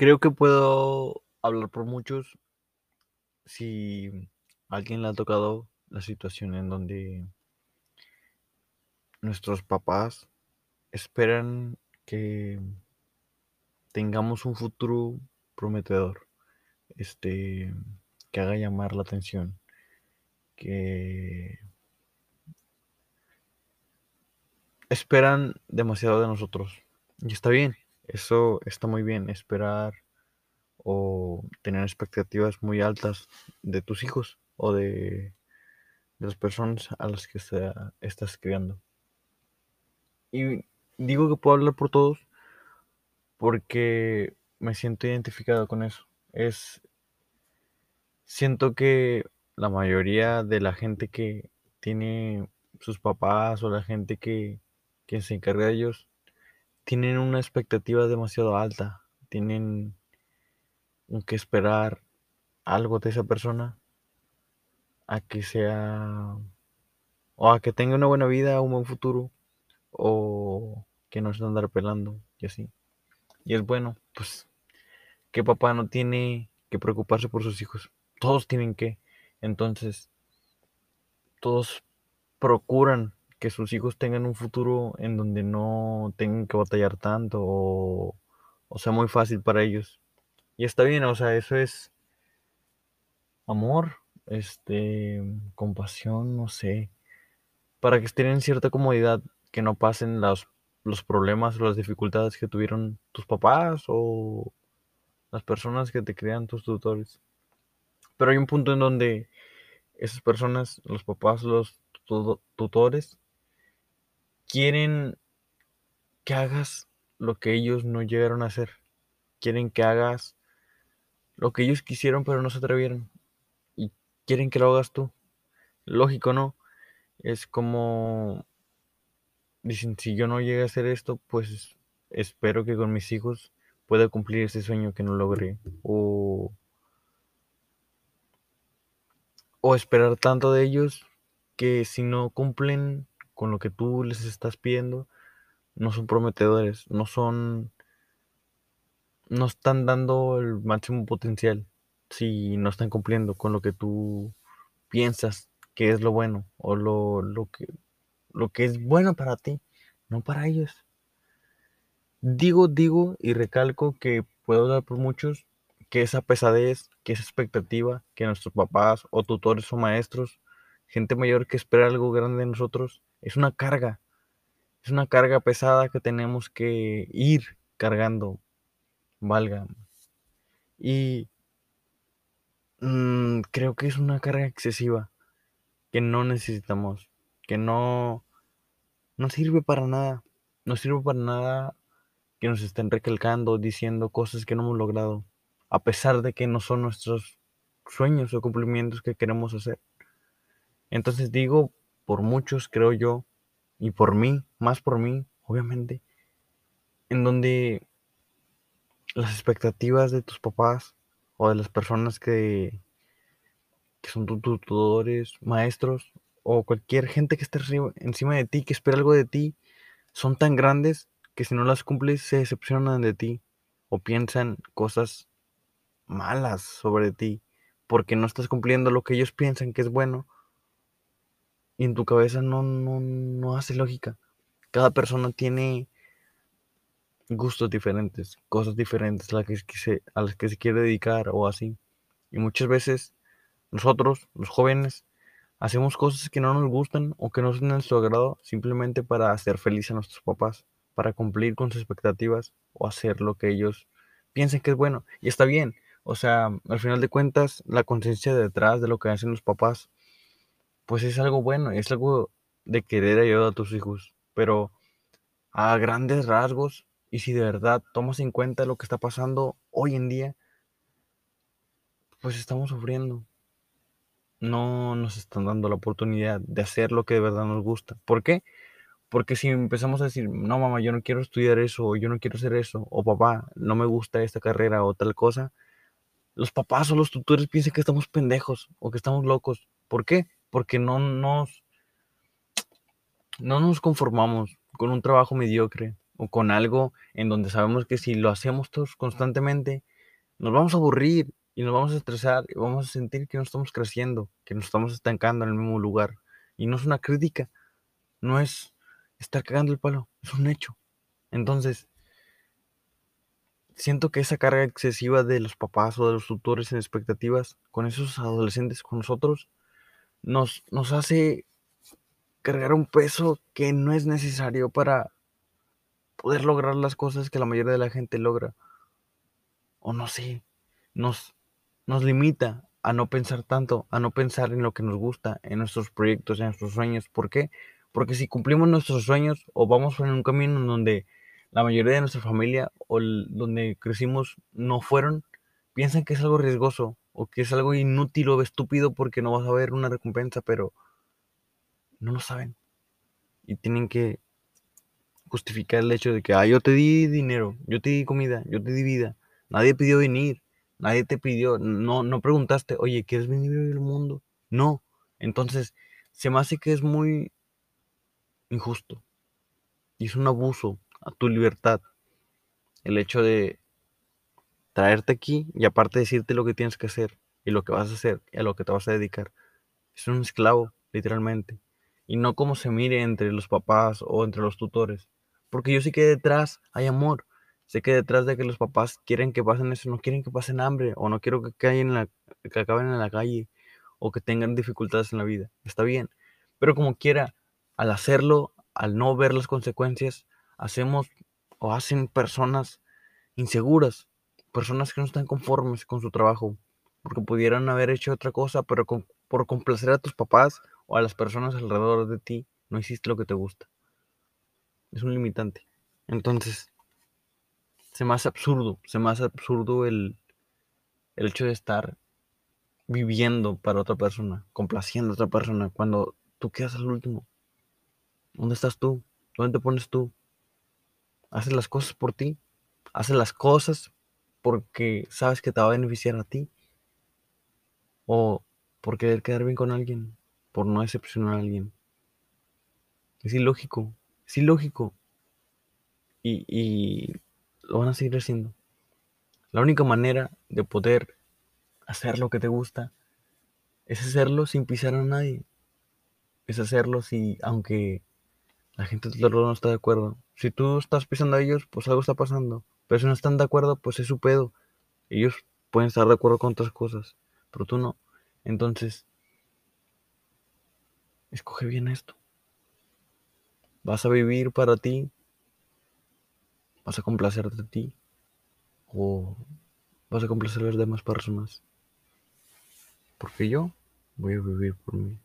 Creo que puedo hablar por muchos si alguien le ha tocado la situación en donde nuestros papás esperan que tengamos un futuro prometedor, este, que haga llamar la atención, que esperan demasiado de nosotros. Y está bien, eso está muy bien, esperar o tener expectativas muy altas de tus hijos o de, las personas a las que estás criando. Y digo que puedo hablar por todos porque me siento identificado con eso. Es siento que la mayoría de la gente que tiene sus papás o la gente que, que se encarga de ellos tienen una expectativa demasiado alta, tienen que esperar algo de esa persona a que sea o a que tenga una buena vida, un buen futuro o que no se andar pelando y así. Y es bueno, pues que papá no tiene que preocuparse por sus hijos. Todos tienen que. Entonces, todos procuran que sus hijos tengan un futuro en donde no tengan que batallar tanto o, sea muy fácil para ellos. Y está bien, o sea, eso es amor, este, compasión, no sé, para que estén en cierta comodidad, que no pasen los problemas o las dificultades que tuvieron tus papás o las personas que te crean tus tutores. Pero hay un punto en donde esas personas, los papás, los tutores, quieren que hagas lo que ellos no llegaron a hacer. Quieren que hagas lo que ellos quisieron pero no se atrevieron. Y quieren que lo hagas tú. Lógico, ¿no? Es como... Dicen, si yo no llegué a hacer esto, pues espero que con mis hijos pueda cumplir ese sueño que no logré. O, o esperar tanto de ellos que si no cumplen con lo que tú les estás pidiendo, no son prometedores, no son no están dando el máximo potencial si no están cumpliendo con lo que tú piensas que es lo bueno o lo, lo, que, lo que es bueno para ti, no para ellos. Digo, digo y recalco que puedo dar por muchos que esa pesadez, que esa expectativa que nuestros papás o tutores o maestros, gente mayor que espera algo grande de nosotros, es una carga. Es una carga pesada que tenemos que ir cargando valga. Y mm, creo que es una carga excesiva que no necesitamos, que no, no sirve para nada, no sirve para nada que nos estén recalcando, diciendo cosas que no hemos logrado, a pesar de que no son nuestros sueños o cumplimientos que queremos hacer. Entonces digo, por muchos creo yo, y por mí, más por mí, obviamente, en donde las expectativas de tus papás o de las personas que, que son tus tutores, maestros o cualquier gente que esté encima de ti, que espera algo de ti, son tan grandes que si no las cumples se decepcionan de ti o piensan cosas malas sobre ti porque no estás cumpliendo lo que ellos piensan que es bueno y en tu cabeza no, no, no hace lógica. Cada persona tiene gustos diferentes, cosas diferentes a las, que se, a las que se quiere dedicar o así. Y muchas veces nosotros, los jóvenes, hacemos cosas que no nos gustan o que no son de nuestro agrado simplemente para hacer feliz a nuestros papás, para cumplir con sus expectativas o hacer lo que ellos piensen que es bueno. Y está bien. O sea, al final de cuentas, la conciencia detrás de lo que hacen los papás, pues es algo bueno, es algo de querer ayudar a tus hijos. Pero a grandes rasgos, y si de verdad tomas en cuenta lo que está pasando hoy en día, pues estamos sufriendo. No nos están dando la oportunidad de hacer lo que de verdad nos gusta. ¿Por qué? Porque si empezamos a decir, no mamá, yo no quiero estudiar eso, o yo no quiero hacer eso, o papá, no me gusta esta carrera o tal cosa, los papás o los tutores piensan que estamos pendejos o que estamos locos. ¿Por qué? Porque no nos, no nos conformamos con un trabajo mediocre o con algo en donde sabemos que si lo hacemos todos constantemente, nos vamos a aburrir y nos vamos a estresar y vamos a sentir que no estamos creciendo, que nos estamos estancando en el mismo lugar. Y no es una crítica, no es estar cagando el palo, es un hecho. Entonces, siento que esa carga excesiva de los papás o de los tutores en expectativas con esos adolescentes, con nosotros, nos, nos hace cargar un peso que no es necesario para poder lograr las cosas que la mayoría de la gente logra. O no sé, nos, nos limita a no pensar tanto, a no pensar en lo que nos gusta, en nuestros proyectos, en nuestros sueños. ¿Por qué? Porque si cumplimos nuestros sueños o vamos en un camino en donde la mayoría de nuestra familia o donde crecimos no fueron, piensan que es algo riesgoso o que es algo inútil o estúpido porque no vas a ver una recompensa, pero no lo saben. Y tienen que justificar el hecho de que, ah, yo te di dinero, yo te di comida, yo te di vida. Nadie pidió venir, nadie te pidió, no, no preguntaste, oye, ¿quieres venir al mundo? No. Entonces, se me hace que es muy injusto. Y es un abuso a tu libertad. El hecho de traerte aquí y aparte decirte lo que tienes que hacer y lo que vas a hacer y a lo que te vas a dedicar. Es un esclavo, literalmente. Y no como se mire entre los papás o entre los tutores. Porque yo sé que detrás hay amor. Sé que detrás de que los papás quieren que pasen eso, no quieren que pasen hambre o no quiero que, en la, que acaben en la calle o que tengan dificultades en la vida. Está bien. Pero como quiera, al hacerlo, al no ver las consecuencias, hacemos o hacen personas inseguras, personas que no están conformes con su trabajo, porque pudieran haber hecho otra cosa, pero por complacer a tus papás o a las personas alrededor de ti, no hiciste lo que te gusta. Es un limitante. Entonces, se me hace absurdo, se me hace absurdo el, el hecho de estar viviendo para otra persona, complaciendo a otra persona, cuando tú quedas al último. ¿Dónde estás tú? ¿Dónde te pones tú? Haces las cosas por ti. Haces las cosas porque sabes que te va a beneficiar a ti. O por querer quedar bien con alguien. Por no decepcionar a alguien. Es ilógico. Es ilógico. Y, y lo van a seguir haciendo. La única manera de poder hacer lo que te gusta es hacerlo sin pisar a nadie. Es hacerlo si, aunque la gente alrededor no está de acuerdo. Si tú estás pisando a ellos, pues algo está pasando. Pero si no están de acuerdo, pues es su pedo. Ellos pueden estar de acuerdo con otras cosas, pero tú no. Entonces, escoge bien esto. ¿Vas a vivir para ti? ¿Vas a complacerte a ti? ¿O vas a complacer a las demás personas? Porque yo voy a vivir por mí.